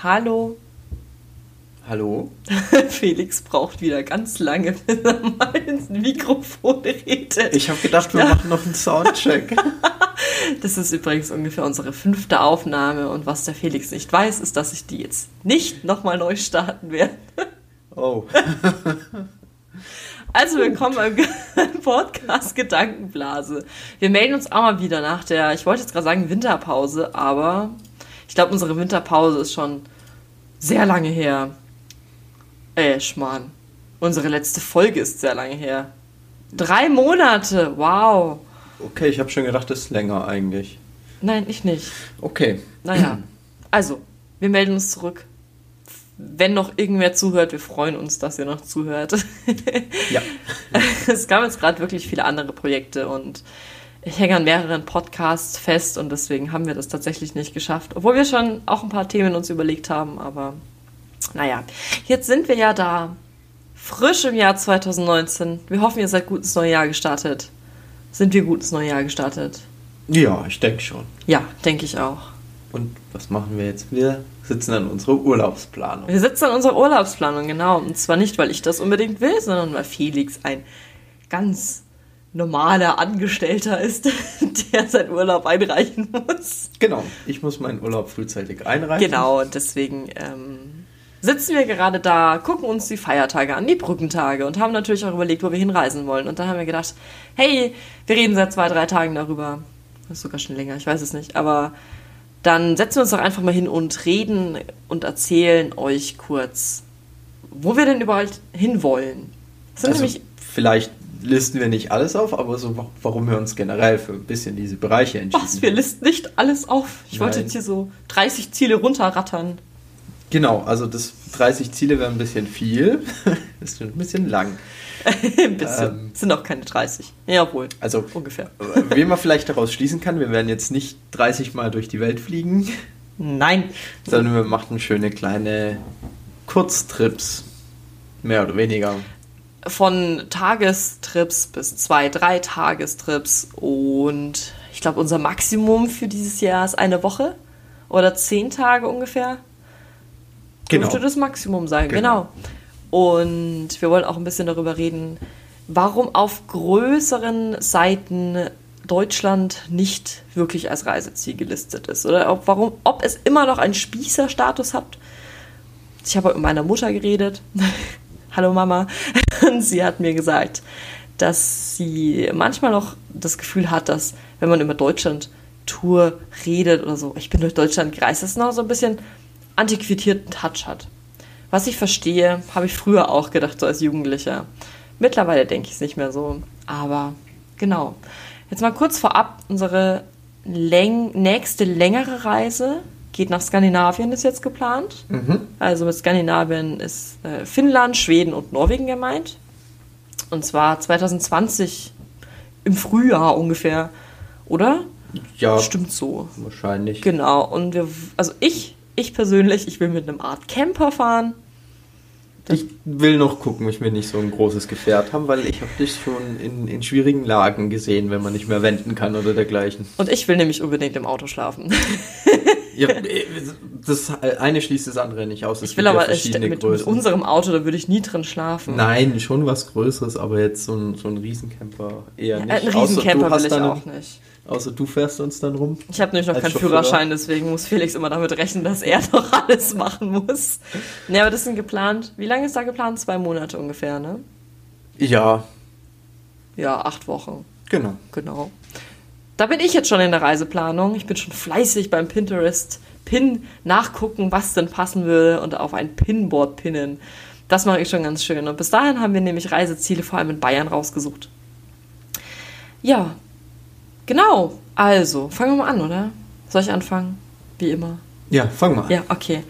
Hallo. Hallo? Felix braucht wieder ganz lange, bis er mal ins Mikrofon redet. Ich habe gedacht, wir ja. machen noch einen Soundcheck. Das ist übrigens ungefähr unsere fünfte Aufnahme und was der Felix nicht weiß, ist, dass ich die jetzt nicht nochmal neu starten werde. Oh. Also willkommen beim Podcast Gedankenblase. Wir melden uns auch mal wieder nach der, ich wollte jetzt gerade sagen Winterpause, aber ich glaube, unsere Winterpause ist schon sehr lange her. Äh, Schmarrn. Unsere letzte Folge ist sehr lange her. Drei Monate, wow. Okay, ich habe schon gedacht, das ist länger eigentlich. Nein, ich nicht. Okay. Naja, also, wir melden uns zurück. Wenn noch irgendwer zuhört, wir freuen uns, dass ihr noch zuhört. ja. es gab jetzt gerade wirklich viele andere Projekte und ich hänge an mehreren Podcasts fest und deswegen haben wir das tatsächlich nicht geschafft. Obwohl wir schon auch ein paar Themen uns überlegt haben, aber naja, jetzt sind wir ja da. Frisch im Jahr 2019. Wir hoffen, ihr seid gut ins neue Jahr gestartet. Sind wir gut ins neue Jahr gestartet? Ja, ich denke schon. Ja, denke ich auch. Und was machen wir jetzt? Wir sitzen an unserer Urlaubsplanung. Wir sitzen an unserer Urlaubsplanung, genau. Und zwar nicht, weil ich das unbedingt will, sondern weil Felix ein ganz normaler Angestellter ist, der seinen Urlaub einreichen muss. Genau, ich muss meinen Urlaub frühzeitig einreichen. Genau, und deswegen ähm, sitzen wir gerade da, gucken uns die Feiertage an, die Brückentage und haben natürlich auch überlegt, wo wir hinreisen wollen. Und dann haben wir gedacht, hey, wir reden seit zwei, drei Tagen darüber. Das ist sogar schon länger, ich weiß es nicht. Aber dann setzen wir uns doch einfach mal hin und reden und erzählen euch kurz, wo wir denn überall hinwollen. Das sind also nämlich vielleicht listen wir nicht alles auf, aber so, warum wir uns generell für ein bisschen diese Bereiche entschieden Was, wir listen nicht alles auf? Ich Nein. wollte jetzt hier so 30 Ziele runterrattern. Genau, also das 30 Ziele wäre ein bisschen viel. das ist ein bisschen lang. ein bisschen. Ähm, sind auch keine 30. Ja, wohl. Also ungefähr. Wie man vielleicht daraus schließen kann, wir werden jetzt nicht 30 Mal durch die Welt fliegen. Nein. Sondern wir machen schöne kleine Kurztrips. Mehr oder weniger von Tagestrips bis zwei, drei Tagestrips und ich glaube, unser Maximum für dieses Jahr ist eine Woche oder zehn Tage ungefähr. Genau. Dürfte das Maximum sein, genau. genau. Und wir wollen auch ein bisschen darüber reden, warum auf größeren Seiten Deutschland nicht wirklich als Reiseziel gelistet ist. Oder ob, warum, ob es immer noch einen Spießerstatus hat. Ich habe mit meiner Mutter geredet. Hallo Mama. Und sie hat mir gesagt, dass sie manchmal noch das Gefühl hat, dass wenn man über Deutschland Tour redet oder so, ich bin durch Deutschland gereist, dass es noch so ein bisschen antiquitierten Touch hat. Was ich verstehe, habe ich früher auch gedacht, so als Jugendlicher. Mittlerweile denke ich es nicht mehr so. Aber genau. Jetzt mal kurz vorab, unsere läng nächste längere Reise geht nach Skandinavien, ist jetzt geplant. Mhm. Also mit Skandinavien ist äh, Finnland, Schweden und Norwegen gemeint. Und zwar 2020 im Frühjahr ungefähr, oder? Ja. Stimmt so. Wahrscheinlich. Genau. Und wir, also ich, ich persönlich, ich will mit einem Art Camper fahren. Ich will noch gucken, ich will nicht so ein großes Gefährt haben, weil ich habe dich schon in, in schwierigen Lagen gesehen, wenn man nicht mehr wenden kann oder dergleichen. Und ich will nämlich unbedingt im Auto schlafen. Ja, äh, das eine schließt das andere nicht aus. Es ich will aber ja mit, mit, unserem Auto, da würde ich nie drin schlafen. Nein, schon was Größeres, aber jetzt so ein, so ein Riesencamper eher nicht. Ein Riesencamper will ich auch nicht. Außer du fährst uns dann rum. Ich habe nämlich noch keinen Chauffeur. Führerschein, deswegen muss Felix immer damit rechnen, dass er doch alles machen muss. Ne, aber das sind geplant. Wie lange ist da geplant? Zwei Monate ungefähr, ne? Ja. Ja, acht Wochen. Genau. Genau. Da bin ich jetzt schon in der Reiseplanung. Ich bin schon fleißig beim Pinterest Pin nachgucken, was denn passen würde und auf ein Pinboard pinnen. Das mache ich schon ganz schön. Und bis dahin haben wir nämlich Reiseziele vor allem in Bayern rausgesucht. Ja, genau. Also, fangen wir mal an, oder? Soll ich anfangen? Wie immer. Ja, fang mal an. Ja, okay.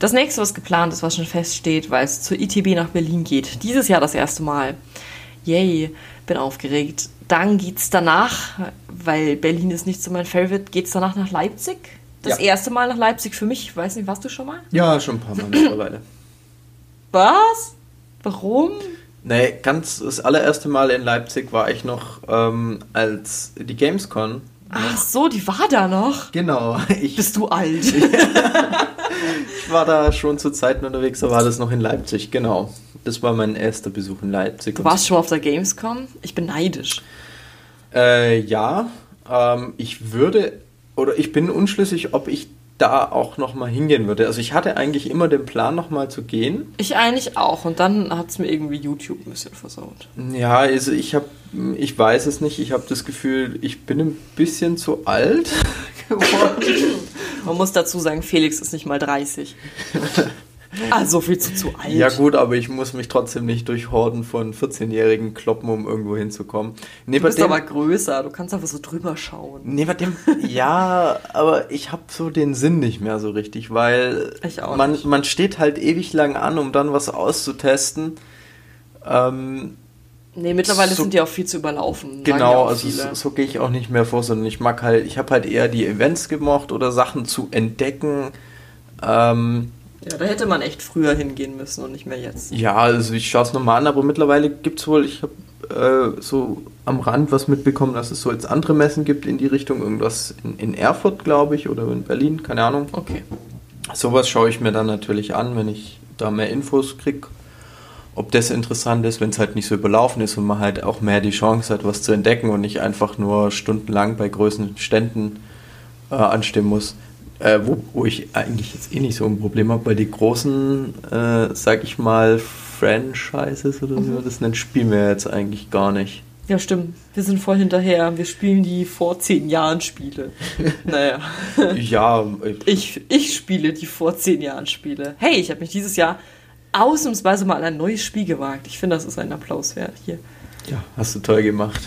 Das nächste, was geplant ist, was schon feststeht, weil es zur ITB nach Berlin geht. Dieses Jahr das erste Mal. Yay, bin aufgeregt. Dann geht's danach, weil Berlin ist nicht so mein Favorite, geht's danach nach Leipzig. Das ja. erste Mal nach Leipzig für mich. Ich weiß nicht, warst du schon mal? Ja, schon ein paar Mal mittlerweile. Was? Warum? Nee, ganz das allererste Mal in Leipzig war ich noch ähm, als die Gamescom. Ach so, die war da noch? Genau. Ich, Bist du alt? ich war da schon zu Zeiten unterwegs, da war das noch in Leipzig, genau. Das war mein erster Besuch in Leipzig. Du warst schon mal auf der Gamescom? Ich bin neidisch. Äh, ja, ähm, ich würde, oder ich bin unschlüssig, ob ich da auch nochmal hingehen würde. Also ich hatte eigentlich immer den Plan, nochmal zu gehen. Ich eigentlich auch. Und dann hat es mir irgendwie YouTube ein bisschen versaut. Ja, also ich habe, ich weiß es nicht. Ich habe das Gefühl, ich bin ein bisschen zu alt geworden. Man muss dazu sagen, Felix ist nicht mal 30. Ah, so viel zu, zu alt. Ja gut, aber ich muss mich trotzdem nicht durch Horden von 14-Jährigen kloppen, um irgendwo hinzukommen. Neben du bist dem, aber größer, du kannst einfach so drüber schauen. Neben dem, ja, aber ich habe so den Sinn nicht mehr so richtig, weil man, man steht halt ewig lang an, um dann was auszutesten. Ähm, Nee, mittlerweile so, sind die auch viel zu überlaufen. Genau, also so, so gehe ich auch nicht mehr vor, sondern ich mag halt, ich habe halt eher die Events gemocht oder Sachen zu entdecken. Ähm, ja, da hätte man echt früher hingehen müssen und nicht mehr jetzt. Ja, also ich schaue es nochmal an, aber mittlerweile gibt es wohl, ich habe äh, so am Rand was mitbekommen, dass es so jetzt andere Messen gibt in die Richtung, irgendwas in, in Erfurt, glaube ich, oder in Berlin, keine Ahnung. Okay. Sowas schaue ich mir dann natürlich an, wenn ich da mehr Infos kriege. Ob das interessant ist, wenn es halt nicht so überlaufen ist und man halt auch mehr die Chance hat, was zu entdecken und nicht einfach nur stundenlang bei größeren Ständen äh, anstehen muss. Äh, wo, wo ich eigentlich jetzt eh nicht so ein Problem habe, weil die großen, äh, sag ich mal, Franchises oder mhm. so, das nennt spielen wir jetzt eigentlich gar nicht. Ja, stimmt. Wir sind voll hinterher. Wir spielen die vor zehn Jahren Spiele. naja. ja. Ich, ich spiele die vor zehn Jahren Spiele. Hey, ich habe mich dieses Jahr ausnahmsweise mal ein neues Spiel gewagt. Ich finde, das ist ein Applaus wert. Hier. Ja, hast du toll gemacht.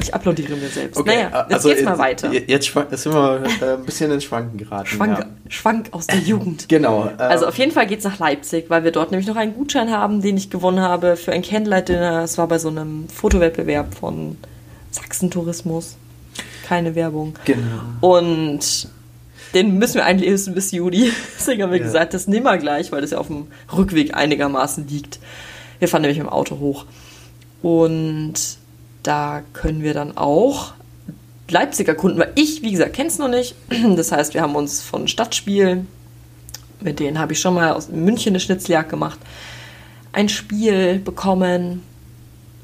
ich applaudiere mir selbst. Okay, naja, jetzt also geht's mal weiter. Jetzt sind wir äh, ein bisschen ins Schwanken geraten. Schwank, ja. Schwank aus der Jugend. Genau. Äh, also auf jeden Fall geht's nach Leipzig, weil wir dort nämlich noch einen Gutschein haben, den ich gewonnen habe für ein Candlelight-Dinner. Es war bei so einem Fotowettbewerb von Sachsen-Tourismus. Keine Werbung. Genau. Und den müssen wir einlesen bis Juli. Deswegen haben wir ja. gesagt, das nehmen wir gleich, weil das ja auf dem Rückweg einigermaßen liegt. Wir fahren nämlich im Auto hoch. Und da können wir dann auch Leipzig erkunden, weil ich, wie gesagt, kenne es noch nicht. Das heißt, wir haben uns von Stadtspiel, mit denen habe ich schon mal aus München eine Schnitzeljagd gemacht, ein Spiel bekommen,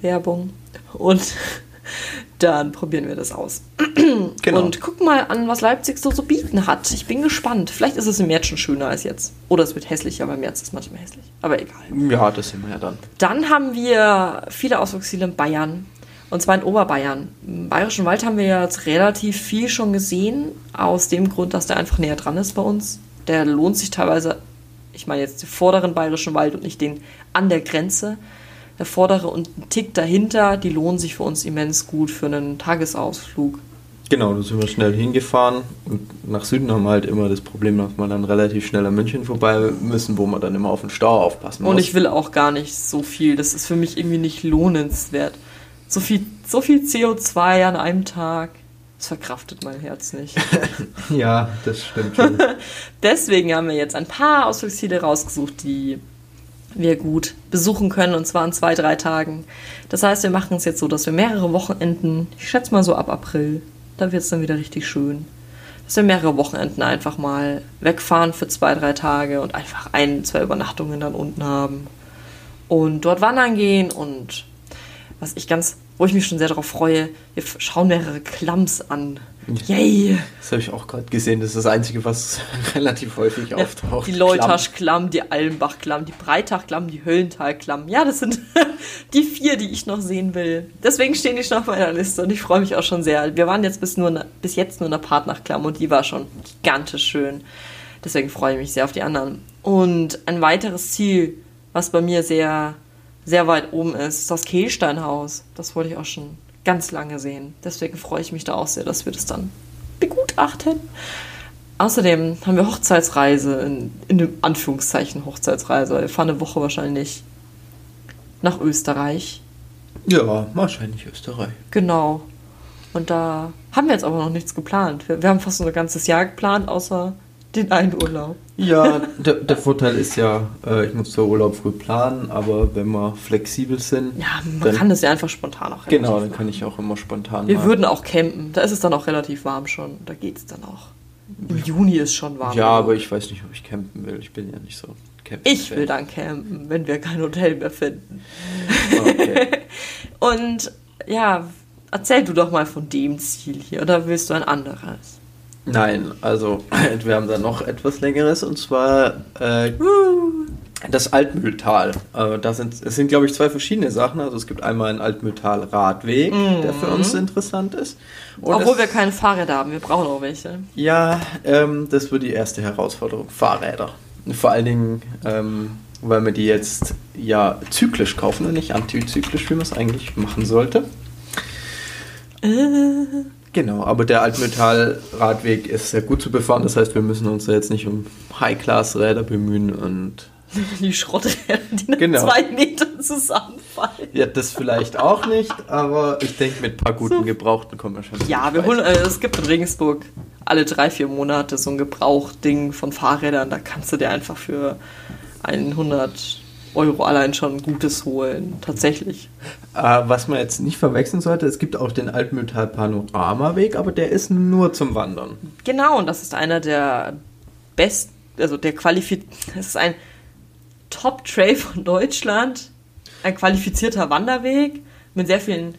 Werbung. Und dann probieren wir das aus. Genau. Und gucken mal an, was Leipzig so zu bieten hat. Ich bin gespannt. Vielleicht ist es im März schon schöner als jetzt. Oder es wird hässlicher, aber im März ist es manchmal hässlich. Aber egal. Ja, das sehen wir ja dann. Dann haben wir viele Ausflugsziele in Bayern. Und zwar in Oberbayern. Im Bayerischen Wald haben wir jetzt relativ viel schon gesehen. Aus dem Grund, dass der einfach näher dran ist bei uns. Der lohnt sich teilweise, ich meine jetzt den vorderen Bayerischen Wald und nicht den an der Grenze der vordere und ein Tick dahinter, die lohnen sich für uns immens gut für einen Tagesausflug. Genau, da sind wir schnell hingefahren und nach Süden haben wir halt immer das Problem, dass wir dann relativ schnell an München vorbei müssen, wo man dann immer auf den Stau aufpassen muss. Und ich will auch gar nicht so viel, das ist für mich irgendwie nicht lohnenswert. So viel, so viel CO2 an einem Tag, das verkraftet mein Herz nicht. ja, das stimmt schon. Deswegen haben wir jetzt ein paar Ausflugsziele rausgesucht, die wir gut besuchen können und zwar in zwei, drei Tagen. Das heißt, wir machen es jetzt so, dass wir mehrere Wochenenden, ich schätze mal so ab April, da wird es dann wieder richtig schön, dass wir mehrere Wochenenden einfach mal wegfahren für zwei, drei Tage und einfach ein, zwei Übernachtungen dann unten haben und dort wandern gehen und was ich ganz, wo ich mich schon sehr darauf freue, wir schauen mehrere Klams an. Yay! Das habe ich auch gerade gesehen. Das ist das Einzige, was relativ häufig auftaucht. Die Leutasch-Klamm, die Almbach-Klamm, die Breitach-Klamm, die Höllental-Klamm. Ja, das sind die vier, die ich noch sehen will. Deswegen stehen die schon auf meiner Liste und ich freue mich auch schon sehr. Wir waren jetzt bis, nur, bis jetzt nur in der Partnach-Klamm und die war schon gigantisch schön. Deswegen freue ich mich sehr auf die anderen. Und ein weiteres Ziel, was bei mir sehr, sehr weit oben ist, ist das Kehlsteinhaus. Das wollte ich auch schon ganz lange sehen. Deswegen freue ich mich da auch sehr, dass wir das dann begutachten. Außerdem haben wir Hochzeitsreise, in, in dem Anführungszeichen Hochzeitsreise. Wir fahren eine Woche wahrscheinlich nach Österreich. Ja, wahrscheinlich Österreich. Genau. Und da haben wir jetzt aber noch nichts geplant. Wir, wir haben fast ein ganzes Jahr geplant, außer den einen Urlaub. Ja, der, der Vorteil ist ja, äh, ich muss zwar Urlaub früh planen, aber wenn wir flexibel sind. Ja, man dann, kann das ja einfach spontan auch Genau, dann kann ich auch immer spontan. Wir machen. würden auch campen. Da ist es dann auch relativ warm schon. Da geht es dann auch. Im Juni ist schon warm. Ja, aber ich weiß nicht, ob ich campen will. Ich bin ja nicht so campen. Ich will dann campen, wenn wir kein Hotel mehr finden. Okay. Und ja, erzähl du doch mal von dem Ziel hier, oder willst du ein anderes? Nein, also wir haben da noch etwas längeres und zwar äh, das Altmühltal. Äh, das sind, es sind, glaube ich, zwei verschiedene Sachen. Also es gibt einmal einen Altmühltal-Radweg, mhm. der für uns interessant ist. Und Obwohl es, wir keine Fahrräder haben, wir brauchen auch welche. Ja, ähm, das wird die erste Herausforderung. Fahrräder. Vor allen Dingen, ähm, weil wir die jetzt ja zyklisch kaufen und nicht antizyklisch, wie man es eigentlich machen sollte. Äh. Genau, aber der Altmetall-Radweg ist sehr gut zu befahren. Das heißt, wir müssen uns jetzt nicht um High-Class-Räder bemühen und. Die Schrotträder, die nach genau. zwei Metern zusammenfallen. Ja, das vielleicht auch nicht, aber ich denke, mit ein paar guten so. Gebrauchten kommen wir schon. Ja, wir holen, äh, es gibt in Regensburg alle drei, vier Monate so ein Gebrauchding von Fahrrädern. Da kannst du dir einfach für 100 Euro allein schon Gutes holen, tatsächlich. Äh, was man jetzt nicht verwechseln sollte, es gibt auch den Altmühltal Panoramaweg, aber der ist nur zum Wandern. Genau, und das ist einer der best, also der qualifiziert, es ist ein Top-Trail von Deutschland, ein qualifizierter Wanderweg mit sehr vielen.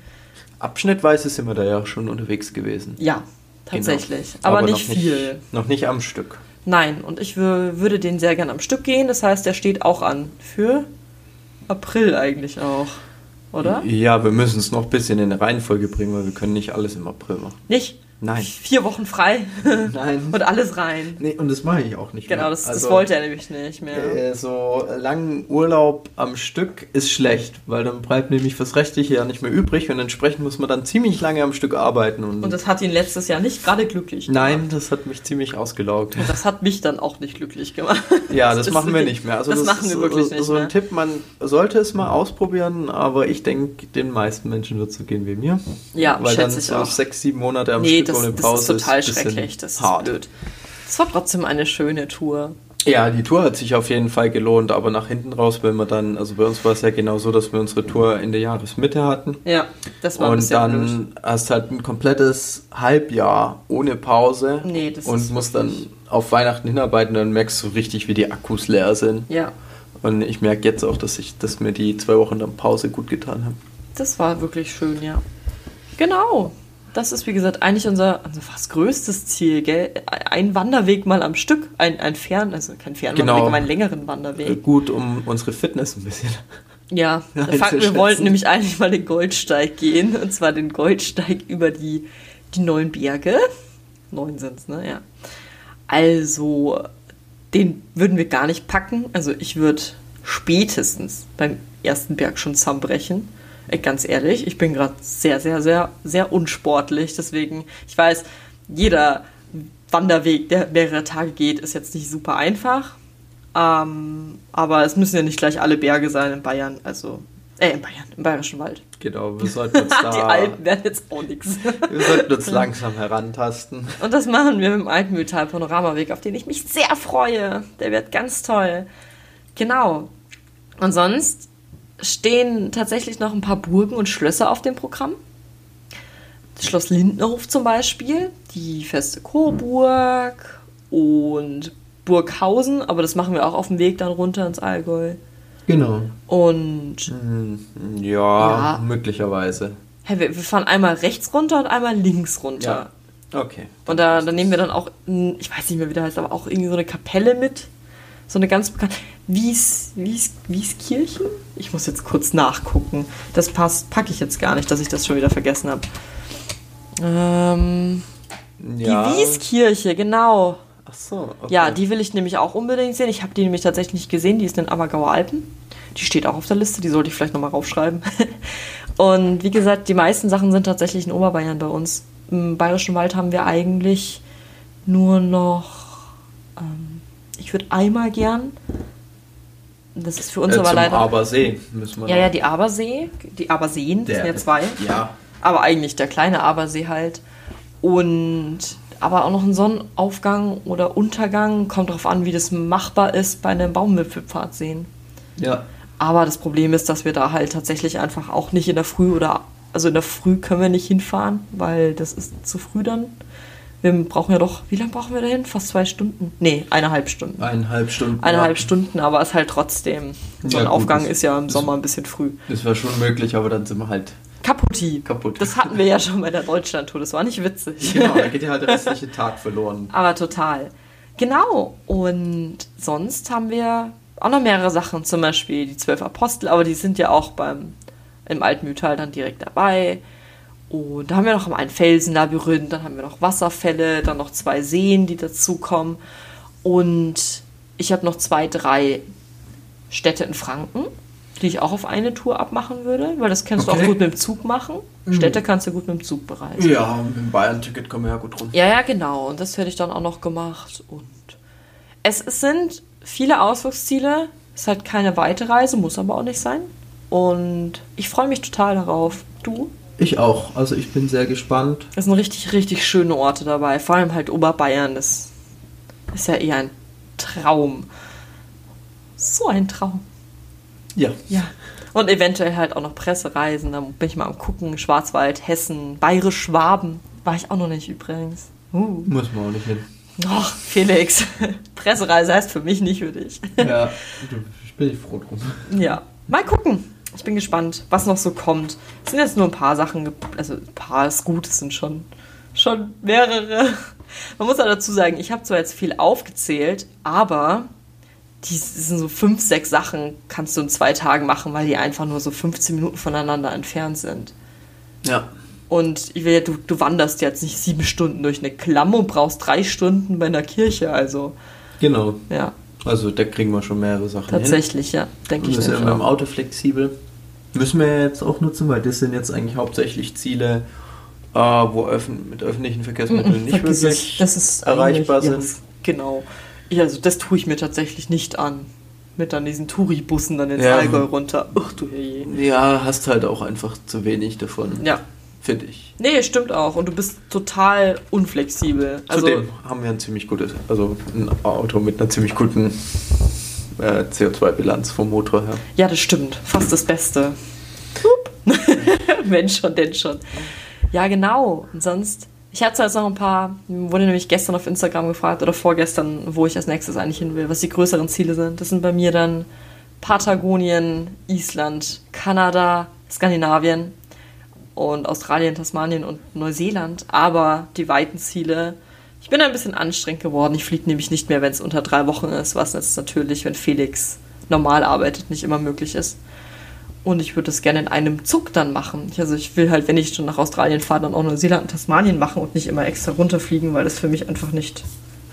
Abschnittweise sind wir da ja schon unterwegs gewesen. Ja, tatsächlich. Genau. Aber, aber, nicht viel. Nicht, noch nicht am Stück. Nein, und ich würde den sehr gern am Stück gehen. Das heißt, der steht auch an. Für April eigentlich auch, oder? Ja, wir müssen es noch ein bisschen in eine Reihenfolge bringen, weil wir können nicht alles im April machen. Nicht? Nein. Vier Wochen frei. Nein. und alles rein. Nee, und das mache ich auch nicht genau, mehr. Genau, das, also, das wollte er nämlich nicht mehr. Äh, so langen Urlaub am Stück ist schlecht, weil dann bleibt nämlich fürs restliche Jahr nicht mehr übrig und entsprechend muss man dann ziemlich lange am Stück arbeiten. Und, und das hat ihn letztes Jahr nicht gerade glücklich gemacht. Nein, das hat mich ziemlich ausgelaugt. Und das hat mich dann auch nicht glücklich gemacht. Ja, das, das machen wir nicht mehr. Also das, das machen wir wirklich so, nicht so mehr. So ein Tipp, man sollte es mal ausprobieren, aber ich denke, den meisten Menschen wird es so gehen wie mir. Ja, weil dann so sechs, sieben Monate am nee, Stück ohne Pause ist total schrecklich. Das ist hart. blöd. Es war trotzdem eine schöne Tour. Ja, die Tour hat sich auf jeden Fall gelohnt, aber nach hinten raus, wenn wir dann, also bei uns war es ja genau so, dass wir unsere Tour in der Jahresmitte hatten. Ja, das war Und dann blöd. hast halt ein komplettes Halbjahr ohne Pause nee, das und musst dann auf Weihnachten hinarbeiten, dann merkst du richtig, wie die Akkus leer sind. Ja. Und ich merke jetzt auch, dass ich, dass mir die zwei Wochen dann Pause gut getan haben. Das war wirklich schön, ja. Genau das ist, wie gesagt, eigentlich unser, unser fast größtes Ziel, gell? Ein Wanderweg mal am Stück, ein, ein fern, also kein Fernwanderweg, genau. aber einen längeren Wanderweg. Äh, gut, um unsere Fitness ein bisschen. Ja, Fakt, wir wollten nämlich eigentlich mal den Goldsteig gehen, und zwar den Goldsteig über die, die neuen Berge. Neun sind es, ne? Ja. Also, den würden wir gar nicht packen. Also, ich würde spätestens beim ersten Berg schon zusammenbrechen. Ganz ehrlich, ich bin gerade sehr, sehr, sehr, sehr unsportlich. Deswegen, ich weiß, jeder Wanderweg, der mehrere Tage geht, ist jetzt nicht super einfach. Ähm, aber es müssen ja nicht gleich alle Berge sein in Bayern. Also, äh, in Bayern, im Bayerischen Wald. Genau, wir sollten uns da. Die Alpen werden jetzt auch nichts. Wir sollten uns langsam herantasten. Und das machen wir mit dem Alpenmühltal Panoramaweg, auf den ich mich sehr freue. Der wird ganz toll. Genau. Und sonst stehen tatsächlich noch ein paar Burgen und Schlösser auf dem Programm. Das Schloss Lindnerhof zum Beispiel, die Feste Coburg und Burghausen, aber das machen wir auch auf dem Weg dann runter ins Allgäu. Genau. Und. Hm, ja, ja. möglicherweise. Hey, wir, wir, fahren einmal rechts runter und einmal links runter. Ja. Okay. Und da, da nehmen wir dann auch, ich weiß nicht mehr, wie der heißt, aber auch irgendwie so eine Kapelle mit so eine ganz bekannte. Wies, Wies, Wieskirchen? Ich muss jetzt kurz nachgucken. Das passt, packe ich jetzt gar nicht, dass ich das schon wieder vergessen habe. Ähm, ja. Die Wieskirche, genau. Ach so. Okay. Ja, die will ich nämlich auch unbedingt sehen. Ich habe die nämlich tatsächlich nicht gesehen. Die ist in den Ammergauer Alpen. Die steht auch auf der Liste. Die sollte ich vielleicht nochmal raufschreiben. Und wie gesagt, die meisten Sachen sind tatsächlich in Oberbayern bei uns. Im Bayerischen Wald haben wir eigentlich nur noch. Ähm, ich würde einmal gern. Das ist für uns äh, aber leider. Abersee müssen wir. Ja, ja, die Abersee. Die Aberseen, das sind ja zwei. Ja. Aber eigentlich der kleine Abersee halt. Und aber auch noch ein Sonnenaufgang oder Untergang. Kommt darauf an, wie das machbar ist bei einem Baumwipfelpfad sehen. Ja. Aber das Problem ist, dass wir da halt tatsächlich einfach auch nicht in der Früh oder also in der Früh können wir nicht hinfahren, weil das ist zu früh dann. Wir brauchen ja doch, wie lange brauchen wir dahin? Fast zwei Stunden? Nee, eineinhalb Stunden. Eineinhalb Stunden. Eineinhalb ja. Stunden, aber es ist halt trotzdem. So ein gut, Aufgang ist ja im Sommer ein bisschen früh. Das wäre schon möglich, aber dann sind wir halt Kaputti. Kaputt. Das hatten wir ja schon bei der Deutschlandtour. Das war nicht witzig. Genau, da geht ja halt der restliche Tag verloren. Aber total. Genau. Und sonst haben wir auch noch mehrere Sachen, zum Beispiel die zwölf Apostel, aber die sind ja auch beim im Altmühltal dann direkt dabei. Und da haben wir noch ein Felsenlabyrinth, dann haben wir noch Wasserfälle, dann noch zwei Seen, die dazukommen. Und ich habe noch zwei, drei Städte in Franken, die ich auch auf eine Tour abmachen würde, weil das kannst okay. du auch gut mit dem Zug machen. Mhm. Städte kannst du gut mit dem Zug bereisen. Ja, mit dem Bayern-Ticket kommen wir ja gut rum. Ja, ja, genau. Und das hätte ich dann auch noch gemacht. Und es, es sind viele Ausflugsziele. Es ist halt keine weite Reise, muss aber auch nicht sein. Und ich freue mich total darauf. Du? Ich auch. Also ich bin sehr gespannt. Es sind richtig, richtig schöne Orte dabei. Vor allem halt Oberbayern. Das ist ja eher ein Traum. So ein Traum. Ja. Ja. Und eventuell halt auch noch Pressereisen. Da bin ich mal am gucken. Schwarzwald, Hessen, Bayerisch-Schwaben. War ich auch noch nicht übrigens. Uh. Muss man auch nicht hin. Ach, Felix. Pressereise heißt für mich nicht für dich. Ja, ich bin froh drum. Ja. Mal gucken. Ich bin gespannt, was noch so kommt. Es sind jetzt nur ein paar Sachen, also ein paar ist gut, es sind schon, schon mehrere. Man muss auch dazu sagen, ich habe zwar jetzt viel aufgezählt, aber die sind so fünf, sechs Sachen, kannst du in zwei Tagen machen, weil die einfach nur so 15 Minuten voneinander entfernt sind. Ja. Und ich will ja, du, du wanderst jetzt nicht sieben Stunden durch eine Klamm und brauchst drei Stunden bei einer Kirche, also. Genau. Ja. Also da kriegen wir schon mehrere Sachen Tatsächlich, hin. ja, denke ich. Ist ja mit dem Auto flexibel. Müssen wir jetzt auch nutzen, weil das sind jetzt eigentlich hauptsächlich Ziele, äh, wo öffn mit öffentlichen Verkehrsmitteln nicht wirklich das ist erreichbar sind. Ja, genau. Ja, also das tue ich mir tatsächlich nicht an. Mit dann diesen Touri-Bussen dann ins ja. Allgäu runter. Ach du je. Ja, hast halt auch einfach zu wenig davon. Ja. Finde ich. Nee, stimmt auch. Und du bist total unflexibel. Also Zudem haben wir ein ziemlich gutes, also ein Auto mit einer ziemlich guten äh, CO2-Bilanz vom Motor her. Ja, das stimmt. Fast das Beste. Wenn schon, denn schon. Ja, genau. Und sonst, ich hatte jetzt noch ein paar, wurde nämlich gestern auf Instagram gefragt oder vorgestern, wo ich als nächstes eigentlich hin will, was die größeren Ziele sind. Das sind bei mir dann Patagonien, Island, Kanada, Skandinavien und Australien, Tasmanien und Neuseeland. Aber die weiten Ziele ich bin ein bisschen anstrengend geworden. Ich fliege nämlich nicht mehr, wenn es unter drei Wochen ist, was jetzt natürlich, wenn Felix normal arbeitet, nicht immer möglich ist. Und ich würde das gerne in einem Zug dann machen. Also ich will halt, wenn ich schon nach Australien fahre, dann auch Neuseeland und Tasmanien machen und nicht immer extra runterfliegen, weil das für mich einfach nicht,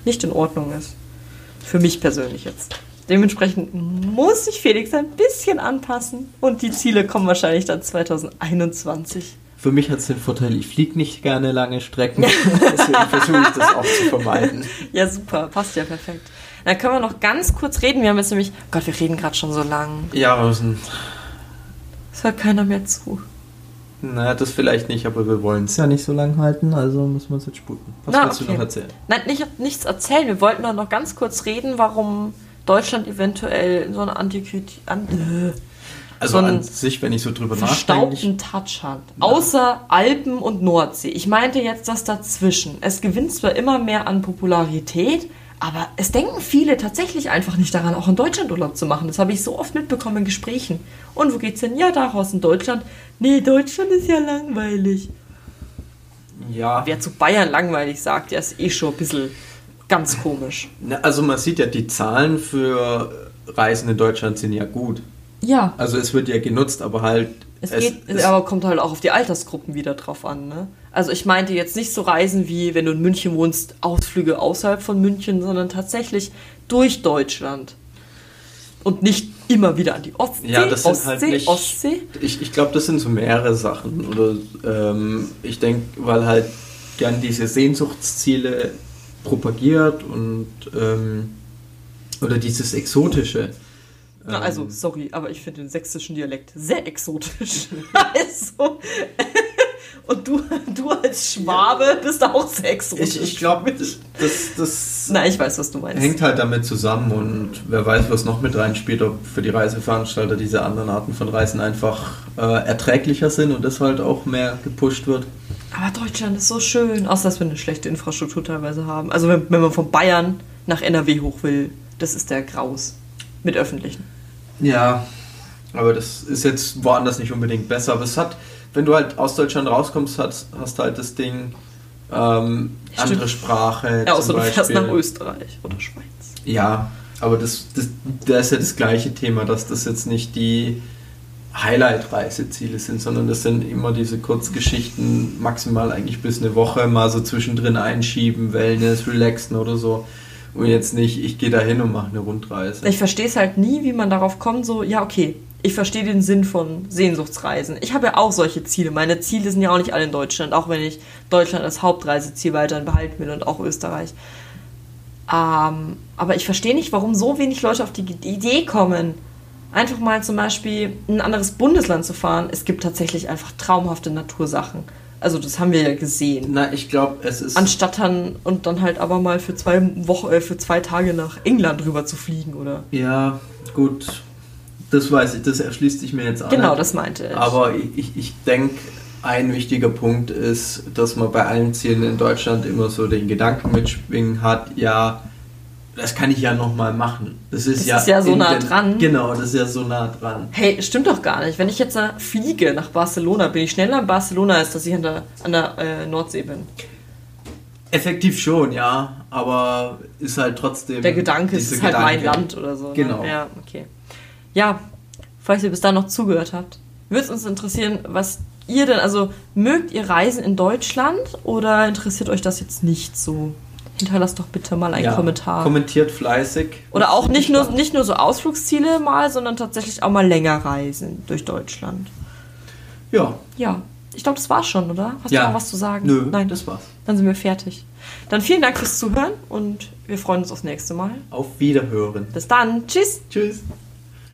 nicht in Ordnung ist. Für mich persönlich jetzt. Dementsprechend muss sich Felix ein bisschen anpassen und die Ziele kommen wahrscheinlich dann 2021. Für mich hat es den Vorteil, ich fliege nicht gerne lange Strecken. Deswegen versuche ich das auch zu vermeiden. Ja, super. Passt ja perfekt. Dann können wir noch ganz kurz reden. Wir haben jetzt nämlich. Gott, wir reden gerade schon so lang. Ja, wir müssen. Es hört keiner mehr zu. Naja, das vielleicht nicht, aber wir wollen es ja nicht so lang halten, also müssen wir uns jetzt sputen. Was Na, willst okay. du noch erzählen? Nein, nicht, nichts erzählen. Wir wollten noch ganz kurz reden, warum Deutschland eventuell so eine Antiquität. An also so an sich, wenn ich so drüber nachdenke. Verstaubten Touch hat. Ja. Außer Alpen und Nordsee. Ich meinte jetzt das dazwischen. Es gewinnt zwar immer mehr an Popularität, aber es denken viele tatsächlich einfach nicht daran, auch in Deutschland Urlaub zu machen. Das habe ich so oft mitbekommen in Gesprächen. Und wo geht's denn? Ja, daraus in Deutschland. Nee, Deutschland ist ja langweilig. Ja. Wer zu Bayern langweilig sagt, der ist eh schon ein bisschen ganz komisch. Also man sieht ja, die Zahlen für Reisen in Deutschland sind ja gut. Ja. Also es wird ja genutzt, aber halt. Es, es geht, es aber kommt halt auch auf die Altersgruppen wieder drauf an, ne? Also ich meinte jetzt nicht so Reisen wie, wenn du in München wohnst, Ausflüge außerhalb von München, sondern tatsächlich durch Deutschland. Und nicht immer wieder an die Ostsee, ja, das Ostsee, halt nicht, Ostsee. Ich, ich glaube, das sind so mehrere Sachen. Oder ähm, ich denke, weil halt gern diese Sehnsuchtsziele propagiert und ähm, oder dieses Exotische. Na, also, ähm. sorry, aber ich finde den sächsischen Dialekt sehr exotisch. also. Und du, du als Schwabe ja. bist auch sehr exotisch. Ich, ich glaube, das, das das Na, ich weiß, was du meinst. hängt halt damit zusammen und wer weiß, was noch mit reinspielt, ob für die Reiseveranstalter diese anderen Arten von Reisen einfach äh, erträglicher sind und das halt auch mehr gepusht wird. Aber Deutschland ist so schön, außer dass wir eine schlechte Infrastruktur teilweise haben. Also wenn, wenn man von Bayern nach NRW hoch will, das ist der Graus. Mit öffentlichen. Ja, aber das ist jetzt woanders nicht unbedingt besser. Aber es hat, wenn du halt aus Deutschland rauskommst, hast, hast halt das Ding ähm, andere Sprache. Ja, außer du fährst nach Österreich oder Schweiz. Ja, aber das, das, da ist ja das gleiche Thema, dass das jetzt nicht die Highlight-Reiseziele sind, sondern das sind immer diese Kurzgeschichten, maximal eigentlich bis eine Woche, mal so zwischendrin einschieben, Wellness, relaxen oder so. Und jetzt nicht, ich gehe da hin und mache eine Rundreise. Ich verstehe es halt nie, wie man darauf kommt, so, ja, okay, ich verstehe den Sinn von Sehnsuchtsreisen. Ich habe ja auch solche Ziele. Meine Ziele sind ja auch nicht alle in Deutschland, auch wenn ich Deutschland als Hauptreiseziel weiterhin behalten will und auch Österreich. Ähm, aber ich verstehe nicht, warum so wenig Leute auf die Idee kommen, einfach mal zum Beispiel in ein anderes Bundesland zu fahren. Es gibt tatsächlich einfach traumhafte Natursachen. Also das haben wir ja gesehen. Na, ich glaube, es ist. Anstatt dann und dann halt aber mal für zwei Wochen, äh, für zwei Tage nach England rüber zu fliegen, oder? Ja, gut. Das weiß ich, das erschließt sich mir jetzt an. Genau, das meinte ich. Aber ich, ich denke, ein wichtiger Punkt ist, dass man bei allen Zielen in Deutschland immer so den Gedanken mitschwingen hat, ja, das kann ich ja nochmal machen. Das ist Das ja, ist ja so nah den- dran. Genau, das ist ja so nah dran. Hey, stimmt doch gar nicht. Wenn ich jetzt fliege nach Barcelona, bin ich schneller in Barcelona, als dass ich an der, an der äh, Nordsee bin. Effektiv schon, ja, aber ist halt trotzdem. Der Gedanke, ist halt mein Gedanke. Land oder so. Ne? Genau. Ja, okay. Ja, falls ihr bis da noch zugehört habt, würde es uns interessieren, was ihr denn, also mögt ihr Reisen in Deutschland oder interessiert euch das jetzt nicht so? Hinterlasst doch bitte mal einen Ja, Kommentar. Kommentiert fleißig. Oder auch nicht nur, nicht nur so Ausflugsziele mal, sondern tatsächlich auch mal länger reisen durch Deutschland. Ja, Ja, ich glaube, das war's schon, oder? Hast Ja. du noch was zu sagen? nö, Nein, das war's. dann sind wir fertig. Dann vielen Dank fürs Zuhören und wir freuen uns aufs nächste Mal. Auf Wiederhören. Bis dann. Tschüss. Tschüss.